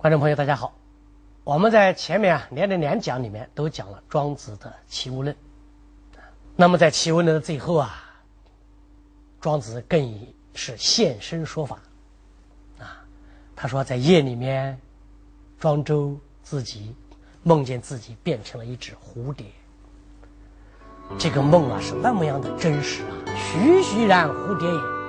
观众朋友，大家好。我们在前面啊连着两讲里面都讲了庄子的齐物论。那么在齐物论的最后啊，庄子更是现身说法啊。他说在夜里面，庄周自己梦见自己变成了一只蝴蝶。这个梦啊是那么样的真实啊，栩栩然蝴蝶也。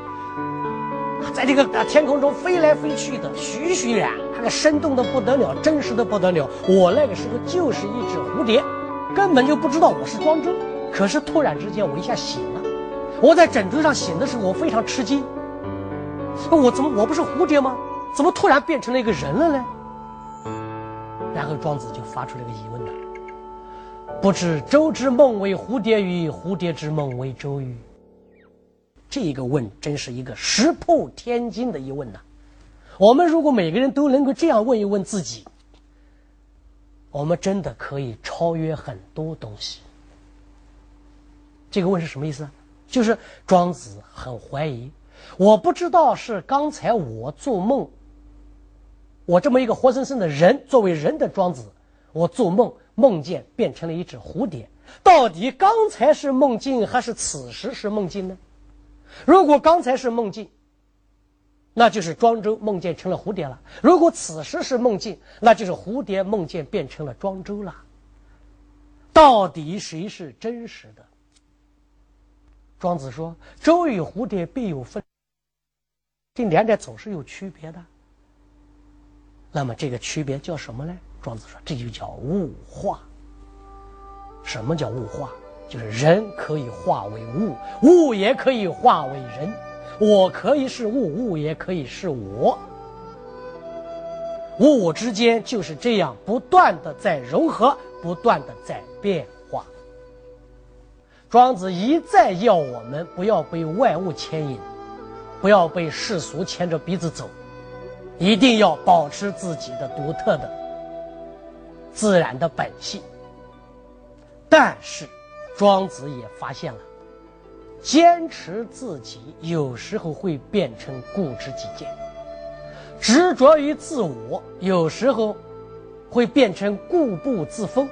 在这个天空中飞来飞去的，徐徐然，那个生动的不得了，真实的不得了。我那个时候就是一只蝴蝶，根本就不知道我是庄周。可是突然之间，我一下醒了。我在枕头上醒的时候，我非常吃惊。我怎么我不是蝴蝶吗？怎么突然变成了一个人了呢？然后庄子就发出了一个疑问了：不知周之梦为蝴蝶与？蝴蝶之梦为周与？这个问真是一个石破天惊的疑问呐！我们如果每个人都能够这样问一问自己，我们真的可以超越很多东西。这个问是什么意思？就是庄子很怀疑，我不知道是刚才我做梦，我这么一个活生生的人，作为人的庄子，我做梦梦见变成了一只蝴蝶，到底刚才是梦境还是此时是梦境呢？如果刚才是梦境，那就是庄周梦见成了蝴蝶了；如果此时是梦境，那就是蝴蝶梦见变成了庄周了。到底谁是真实的？庄子说：“周与蝴蝶必有分，这两者总是有区别的。那么这个区别叫什么呢？”庄子说：“这就叫物化。什么叫物化？”就是人可以化为物，物也可以化为人。我可以是物，物也可以是我。物我之间就是这样不断的在融合，不断的在变化。庄子一再要我们不要被外物牵引，不要被世俗牵着鼻子走，一定要保持自己的独特的、自然的本性。但是。庄子也发现了，坚持自己有时候会变成固执己见；执着于自我有时候会变成固步自封。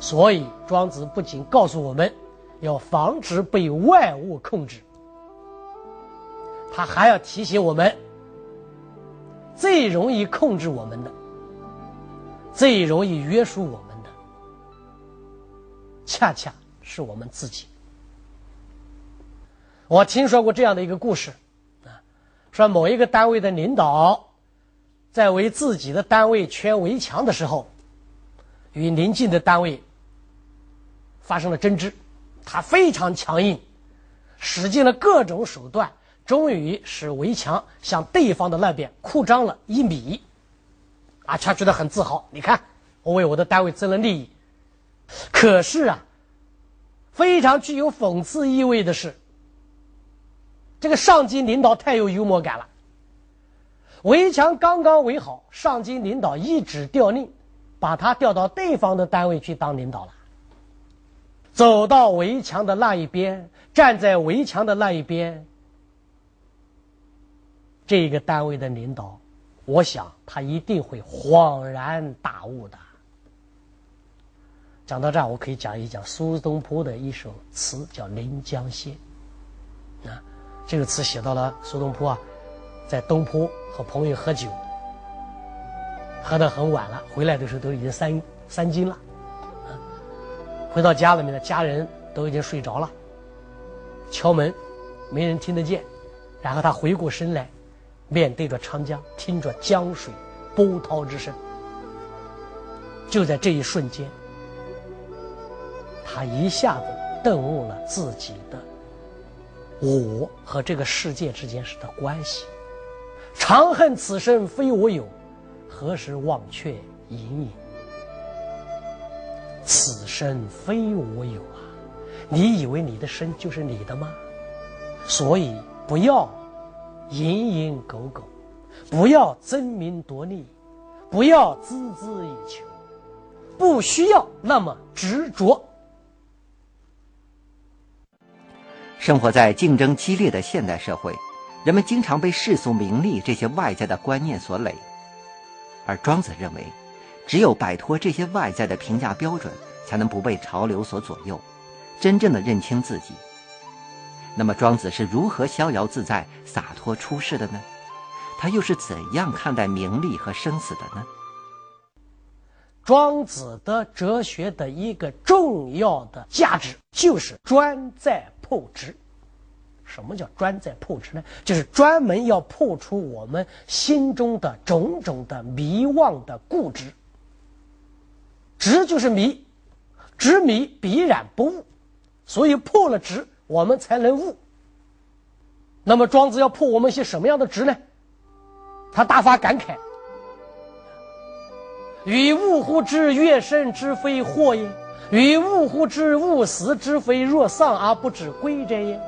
所以，庄子不仅告诉我们要防止被外物控制，他还要提醒我们，最容易控制我们的、最容易约束我们的，恰恰。是我们自己。我听说过这样的一个故事，啊，说某一个单位的领导在为自己的单位圈围墙的时候，与邻近的单位发生了争执，他非常强硬，使尽了各种手段，终于使围墙向对方的那边扩张了一米，啊，他觉得很自豪，你看，我为我的单位争了利益，可是啊。非常具有讽刺意味的是，这个上级领导太有幽默感了。围墙刚刚围好，上级领导一纸调令，把他调到对方的单位去当领导了。走到围墙的那一边，站在围墙的那一边，这个单位的领导，我想他一定会恍然大悟的。讲到这儿，我可以讲一讲苏东坡的一首词，叫《临江仙》。啊，这个词写到了苏东坡啊，在东坡和朋友喝酒，喝得很晚了，回来的时候都已经三三更了。回到家里面的家人都已经睡着了，敲门，没人听得见。然后他回过身来，面对着长江，听着江水波涛之声。就在这一瞬间。他一下子顿悟了自己的我和这个世界之间是的关系。长恨此生非我有，何时忘却营营？此生非我有啊！你以为你的生就是你的吗？所以不要蝇营狗苟，不要争名夺利，不要孜孜以求，不需要那么执着。生活在竞争激烈的现代社会，人们经常被世俗名利这些外在的观念所累。而庄子认为，只有摆脱这些外在的评价标准，才能不被潮流所左右，真正的认清自己。那么，庄子是如何逍遥自在、洒脱出世的呢？他又是怎样看待名利和生死的呢？庄子的哲学的一个重要的价值就是专在破执。什么叫专在破执呢？就是专门要破除我们心中的种种的迷妄的固执。执就是迷，执迷必然不悟，所以破了执，我们才能悟。那么庄子要破我们一些什么样的执呢？他大发感慨：“与物乎之悦生之非祸也，与物乎之勿死之非若丧而不知归者也。”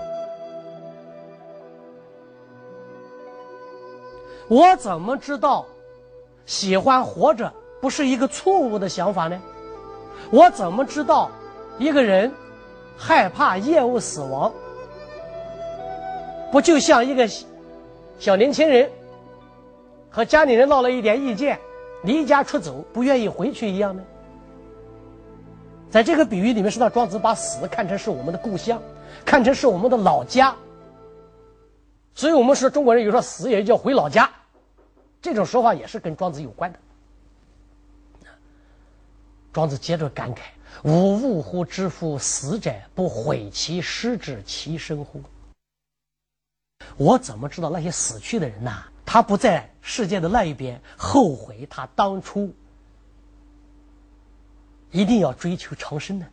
我怎么知道喜欢活着不是一个错误的想法呢？我怎么知道一个人害怕厌恶死亡？不就像一个小年轻人和家里人闹了一点意见，离家出走，不愿意回去一样呢？在这个比喻里面，是让庄子把死看成是我们的故乡，看成是我们的老家。所以我们说中国人有时候死也叫回老家，这种说法也是跟庄子有关的。庄子接着感慨：“吾物乎之夫死者，不悔其失之其生乎？”我怎么知道那些死去的人呐，他不在世界的那一边后悔他当初一定要追求长生呢？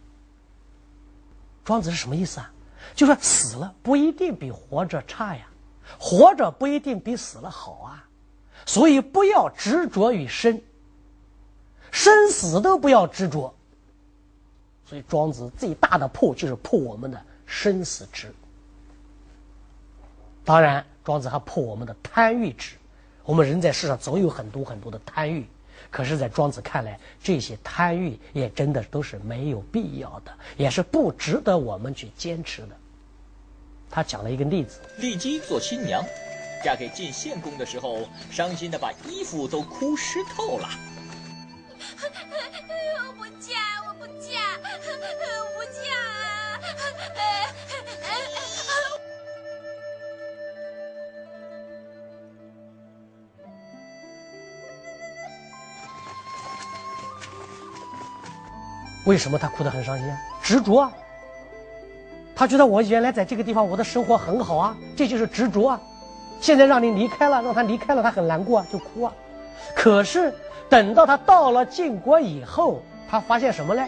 庄子是什么意思啊？就说死了不一定比活着差呀。活着不一定比死了好啊，所以不要执着于生，生死都不要执着。所以庄子最大的破就是破我们的生死执。当然，庄子还破我们的贪欲执。我们人在世上总有很多很多的贪欲，可是，在庄子看来，这些贪欲也真的都是没有必要的，也是不值得我们去坚持的。他讲了一个例子：骊姬做新娘，嫁给晋献公的时候，伤心的把衣服都哭湿透了。为什么他哭得很伤心啊？执着啊！他觉得我原来在这个地方我的生活很好啊，这就是执着啊。现在让你离开了，让他离开了，他很难过啊，就哭啊。可是等到他到了晋国以后，他发现什么呢？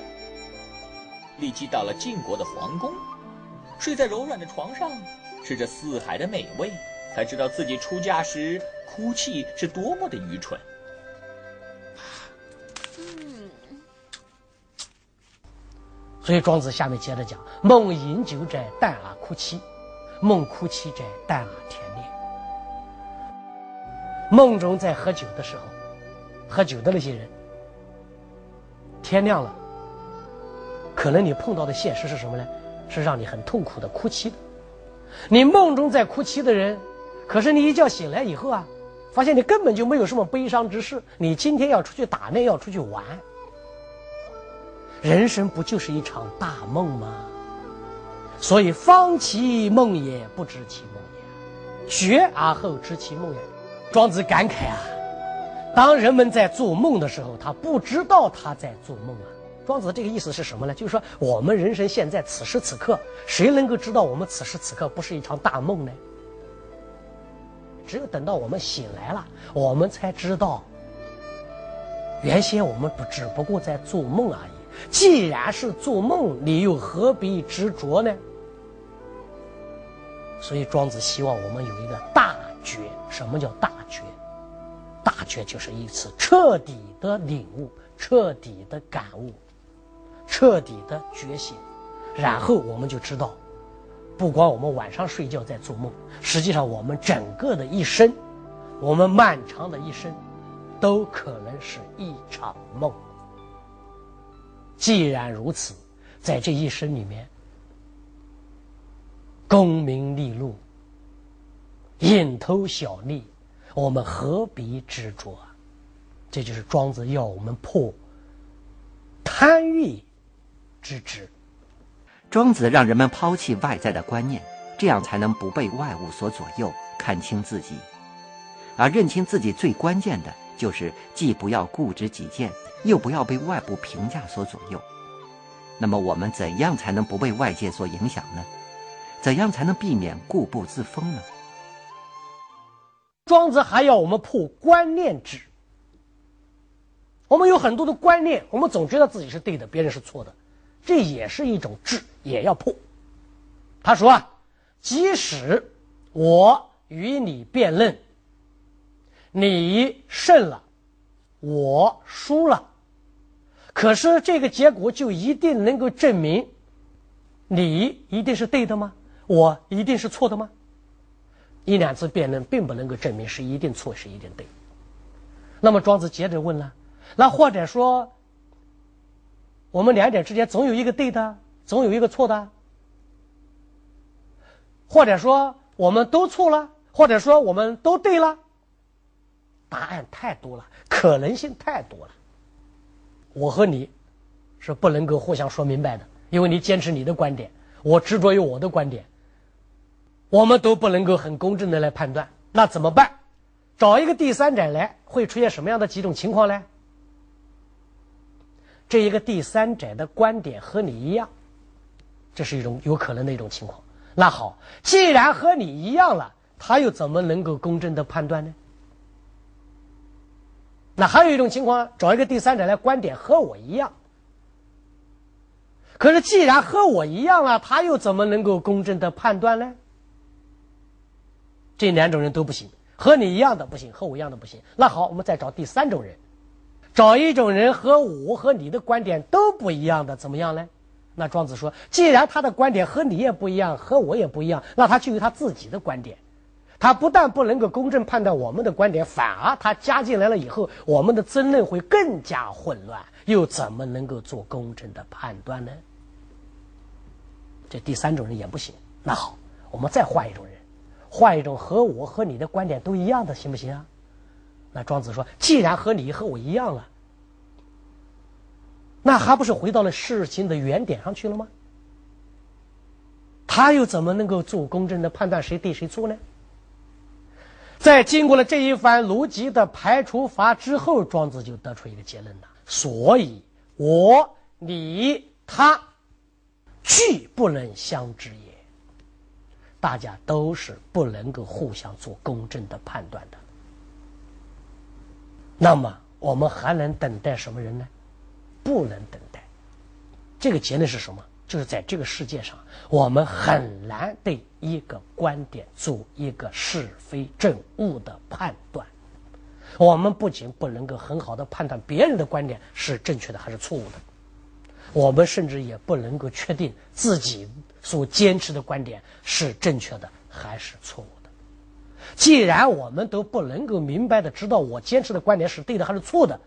立即到了晋国的皇宫，睡在柔软的床上，吃着四海的美味，才知道自己出嫁时哭泣是多么的愚蠢。所以庄子下面接着讲：梦饮酒者，淡而哭泣；梦哭泣者，淡而天裂。梦中在喝酒的时候，喝酒的那些人，天亮了，可能你碰到的现实是什么呢？是让你很痛苦的哭泣的。你梦中在哭泣的人，可是你一觉醒来以后啊，发现你根本就没有什么悲伤之事。你今天要出去打猎，要出去玩。人生不就是一场大梦吗？所以方其梦也，不知其梦也；觉而后知其梦也。庄子感慨啊，当人们在做梦的时候，他不知道他在做梦啊。庄子这个意思是什么呢？就是说，我们人生现在此时此刻，谁能够知道我们此时此刻不是一场大梦呢？只有等到我们醒来了，我们才知道，原先我们不只不过在做梦而已。既然是做梦，你又何必执着呢？所以庄子希望我们有一个大觉。什么叫大觉？大觉就是一次彻底的领悟、彻底的感悟、彻底的觉醒，然后我们就知道，不光我们晚上睡觉在做梦，实际上我们整个的一生，我们漫长的一生，都可能是一场梦。既然如此，在这一生里面，功名利禄、蝇头小利，我们何必执着？这就是庄子要我们破贪欲之执。庄子让人们抛弃外在的观念，这样才能不被外物所左右，看清自己。而认清自己最关键的就是既不要固执己见，又不要被外部评价所左右。那么我们怎样才能不被外界所影响呢？怎样才能避免固步自封呢？庄子还要我们破观念制。我们有很多的观念，我们总觉得自己是对的，别人是错的，这也是一种智，也要破。他说啊，即使我与你辩论，你胜了，我输了，可是这个结果就一定能够证明你一定是对的吗？我一定是错的吗？一两次辩论并不能够证明是一定错是一定对。那么庄子接着问了：那或者说，我们两者之间总有一个对的，总有一个错的，或者说我们都错了，或者说我们都对了？答案太多了，可能性太多了。我和你是不能够互相说明白的，因为你坚持你的观点，我执着于我的观点。我们都不能够很公正的来判断，那怎么办？找一个第三者来，会出现什么样的几种情况呢？这一个第三者的观点和你一样，这是一种有可能的一种情况。那好，既然和你一样了，他又怎么能够公正的判断呢？那还有一种情况，找一个第三者来，观点和我一样，可是既然和我一样了，他又怎么能够公正的判断呢？这两种人都不行，和你一样的不行，和我一样的不行。那好，我们再找第三种人，找一种人和我和你的观点都不一样的，怎么样呢？那庄子说，既然他的观点和你也不一样，和我也不一样，那他就有他自己的观点。他不但不能够公正判断我们的观点，反而他加进来了以后，我们的争论会更加混乱，又怎么能够做公正的判断呢？这第三种人也不行。那好，我们再换一种人。换一种和我和你的观点都一样的行不行啊？那庄子说，既然和你和我一样了，那还不是回到了事情的原点上去了吗？他又怎么能够做公正的判断谁对谁错呢？在经过了这一番逻辑的排除法之后，庄子就得出一个结论了：所以，我、你、他，俱不能相知也。大家都是不能够互相做公正的判断的，那么我们还能等待什么人呢？不能等待。这个结论是什么？就是在这个世界上，我们很难对一个观点做一个是非正误的判断。我们不仅不能够很好的判断别人的观点是正确的还是错误的，我们甚至也不能够确定自己。所坚持的观点是正确的还是错误的？既然我们都不能够明白的知道我坚持的观点是对的还是错的，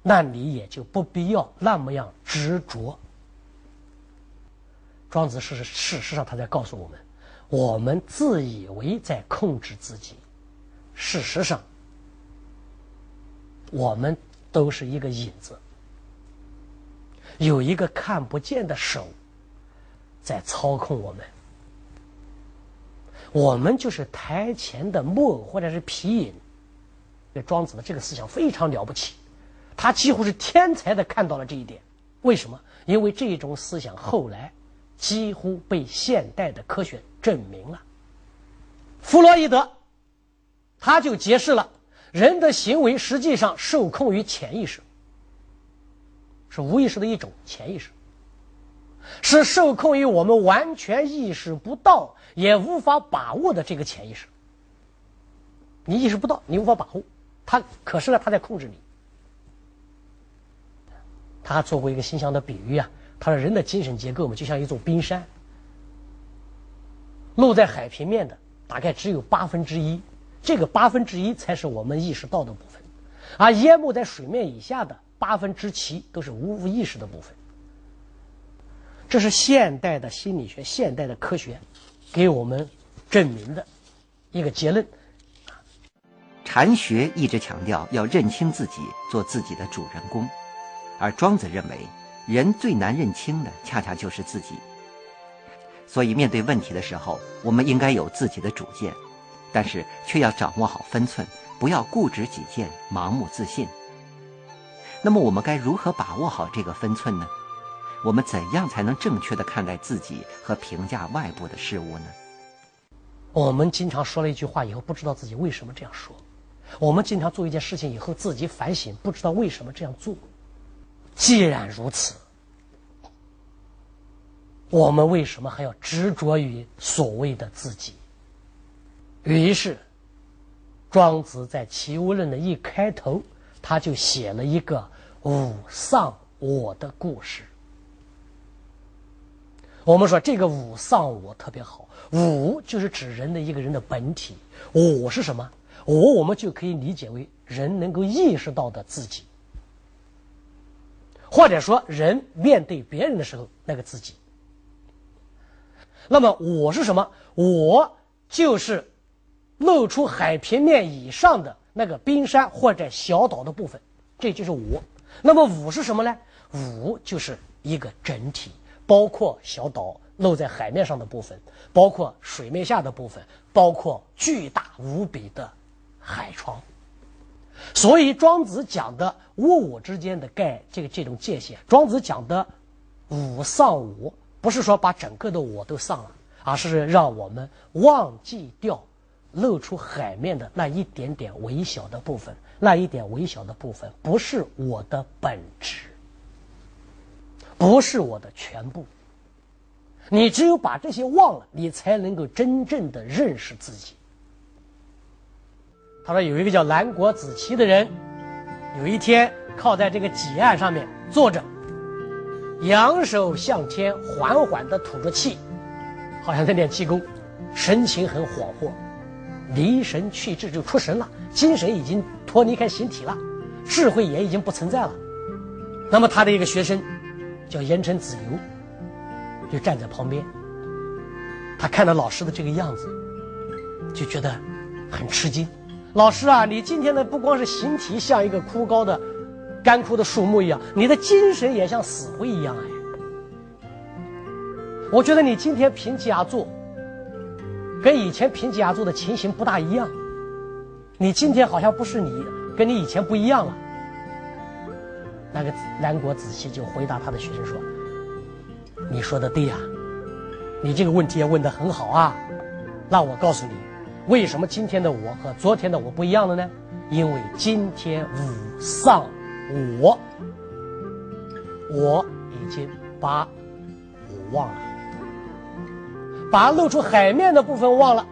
那你也就不必要那么样执着。庄子是事实上他在告诉我们：我们自以为在控制自己，事实上我们都是一个影子，有一个看不见的手。在操控我们，我们就是台前的木偶或者是皮影。这庄子的这个思想非常了不起，他几乎是天才的看到了这一点。为什么？因为这种思想后来几乎被现代的科学证明了。弗洛伊德他就揭示了人的行为实际上受控于潜意识，是无意识的一种潜意识。是受控于我们完全意识不到、也无法把握的这个潜意识。你意识不到，你无法把握，他可是呢，他在控制你。他还做过一个形象的比喻啊，他说人的精神结构嘛，就像一座冰山，露在海平面的大概只有八分之一，这个八分之一才是我们意识到的部分，而淹没在水面以下的八分之七都是无意识的部分。这是现代的心理学、现代的科学给我们证明的一个结论。禅学一直强调要认清自己，做自己的主人公，而庄子认为，人最难认清的恰恰就是自己。所以，面对问题的时候，我们应该有自己的主见，但是却要掌握好分寸，不要固执己见、盲目自信。那么，我们该如何把握好这个分寸呢？我们怎样才能正确的看待自己和评价外部的事物呢？我们经常说了一句话以后，不知道自己为什么这样说；我们经常做一件事情以后，自己反省，不知道为什么这样做。既然如此，我们为什么还要执着于所谓的自己？于是，庄子在《齐物论》的一开头，他就写了一个“吾丧我”的故事。我们说这个“吾丧我”特别好，“吾”就是指人的一个人的本体，“我”是什么？“我”我们就可以理解为人能够意识到的自己，或者说人面对别人的时候那个自己。那么“我”是什么？“我”就是露出海平面以上的那个冰山或者小岛的部分，这就是我。那么“五”是什么呢？“五”就是一个整体。包括小岛露在海面上的部分，包括水面下的部分，包括巨大无比的海床。所以庄子讲的物我之间的概这个这种界限，庄子讲的吾丧我，不是说把整个的我都丧了，而是让我们忘记掉露出海面的那一点点微小的部分，那一点微小的部分不是我的本质。不是我的全部。你只有把这些忘了，你才能够真正的认识自己。他说，有一个叫南国子期的人，有一天靠在这个几岸上面坐着，仰首向天，缓缓的吐着气，好像在练气功，神情很恍惚，离神去志就出神了，精神已经脱离开形体了，智慧也已经不存在了。那么他的一个学生。叫盐城子由，就站在旁边。他看到老师的这个样子，就觉得很吃惊。老师啊，你今天的不光是形体像一个枯槁的、干枯的树木一样，你的精神也像死灰一样哎。我觉得你今天评价做，跟以前评价做的情形不大一样。你今天好像不是你，跟你以前不一样了。那个南国子期就回答他的学生说：“你说的对呀，你这个问题也问得很好啊。那我告诉你，为什么今天的我和昨天的我不一样了呢？因为今天吾丧我，我已经把我忘了，把露出海面的部分忘了，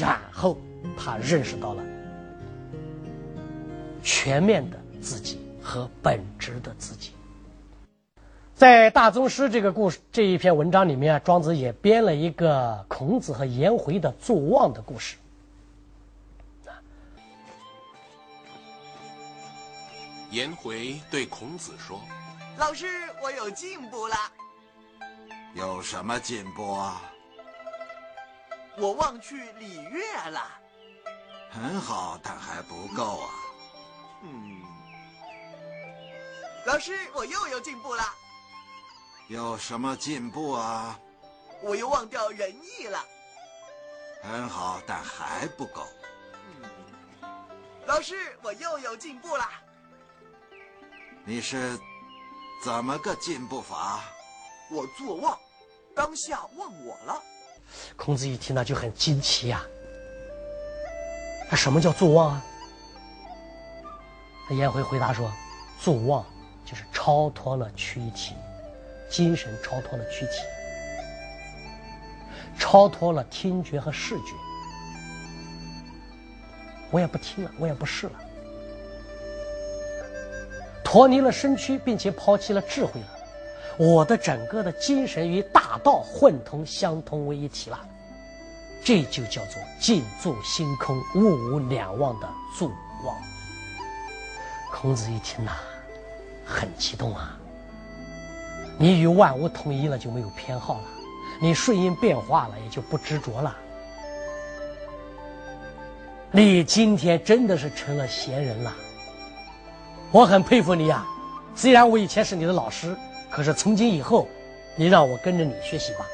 然后他认识到了。”全面的自己和本质的自己，在大宗师这个故事这一篇文章里面啊，庄子也编了一个孔子和颜回的坐忘的故事。颜回对孔子说：“老师，我有进步了。有什么进步啊？我忘去礼乐了。很好，但还不够啊。”嗯，老师，我又有进步了。有什么进步啊？我又忘掉仁义了。很好，但还不够。嗯，老师，我又有进步了。你是怎么个进步法？我坐忘，当下忘我了。孔子一听呢，就很惊奇呀。那什么叫坐忘啊？颜回回答说：“坐忘就是超脱了躯体，精神超脱了躯体，超脱了听觉和视觉。我也不听了，我也不试了，脱离了身躯，并且抛弃了智慧了。我的整个的精神与大道混同相通为一体了。这就叫做静坐星空，物无两忘的坐忘。”孔子一听呐，很激动啊！你与万物统一了，就没有偏好了；你顺应变化了，也就不执着了。你今天真的是成了贤人了，我很佩服你呀。虽然我以前是你的老师，可是从今以后，你让我跟着你学习吧。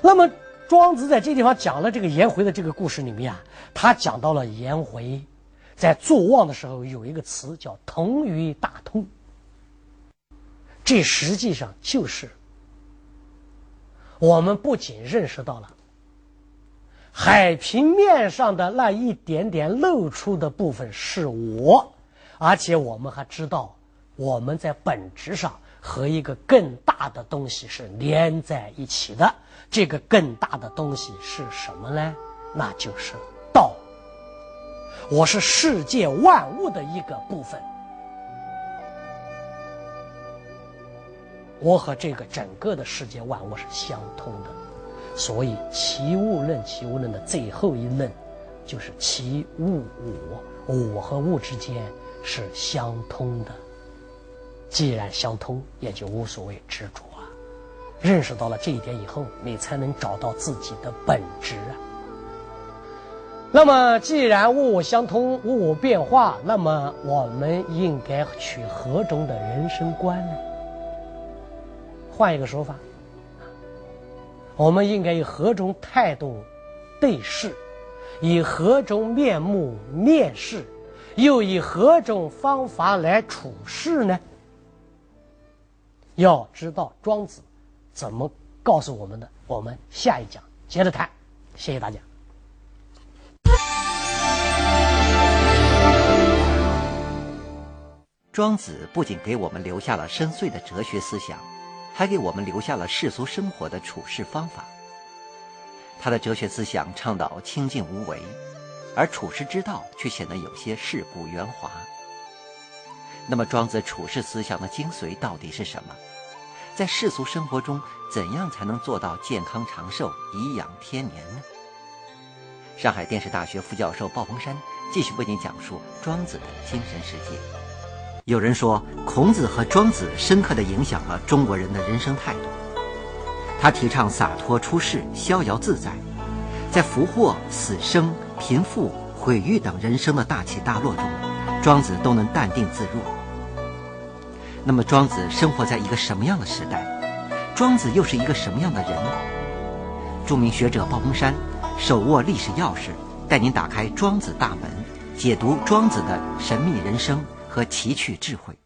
那么，庄子在这地方讲了这个颜回的这个故事里面啊，他讲到了颜回在作望的时候有一个词叫“同于大通”，这实际上就是我们不仅认识到了海平面上的那一点点露出的部分是我。而且我们还知道，我们在本质上和一个更大的东西是连在一起的。这个更大的东西是什么呢？那就是道。我是世界万物的一个部分，我和这个整个的世界万物是相通的。所以《齐物论》《齐物论》的最后一论就是“齐物我”，我和物之间。是相通的，既然相通，也就无所谓执着啊。认识到了这一点以后，你才能找到自己的本质啊。那么，既然物物相通，物物变化，那么我们应该取何种的人生观呢？换一个说法，我们应该以何种态度对事，以何种面目面视？又以何种方法来处事呢？要知道庄子怎么告诉我们的，我们下一讲接着谈。谢谢大家。庄子不仅给我们留下了深邃的哲学思想，还给我们留下了世俗生活的处事方法。他的哲学思想倡导清净无为。而处世之道却显得有些世故圆滑。那么，庄子处世思想的精髓到底是什么？在世俗生活中，怎样才能做到健康长寿、颐养天年呢？上海电视大学副教授鲍鹏山继续为您讲述庄子的精神世界。有人说，孔子和庄子深刻地影响了中国人的人生态度。他提倡洒脱出世、逍遥自在，在福祸、死生。贫富、毁誉等人生的大起大落中，庄子都能淡定自若。那么，庄子生活在一个什么样的时代？庄子又是一个什么样的人？著名学者鲍鹏山手握历史钥匙，带您打开庄子大门，解读庄子的神秘人生和奇趣智慧。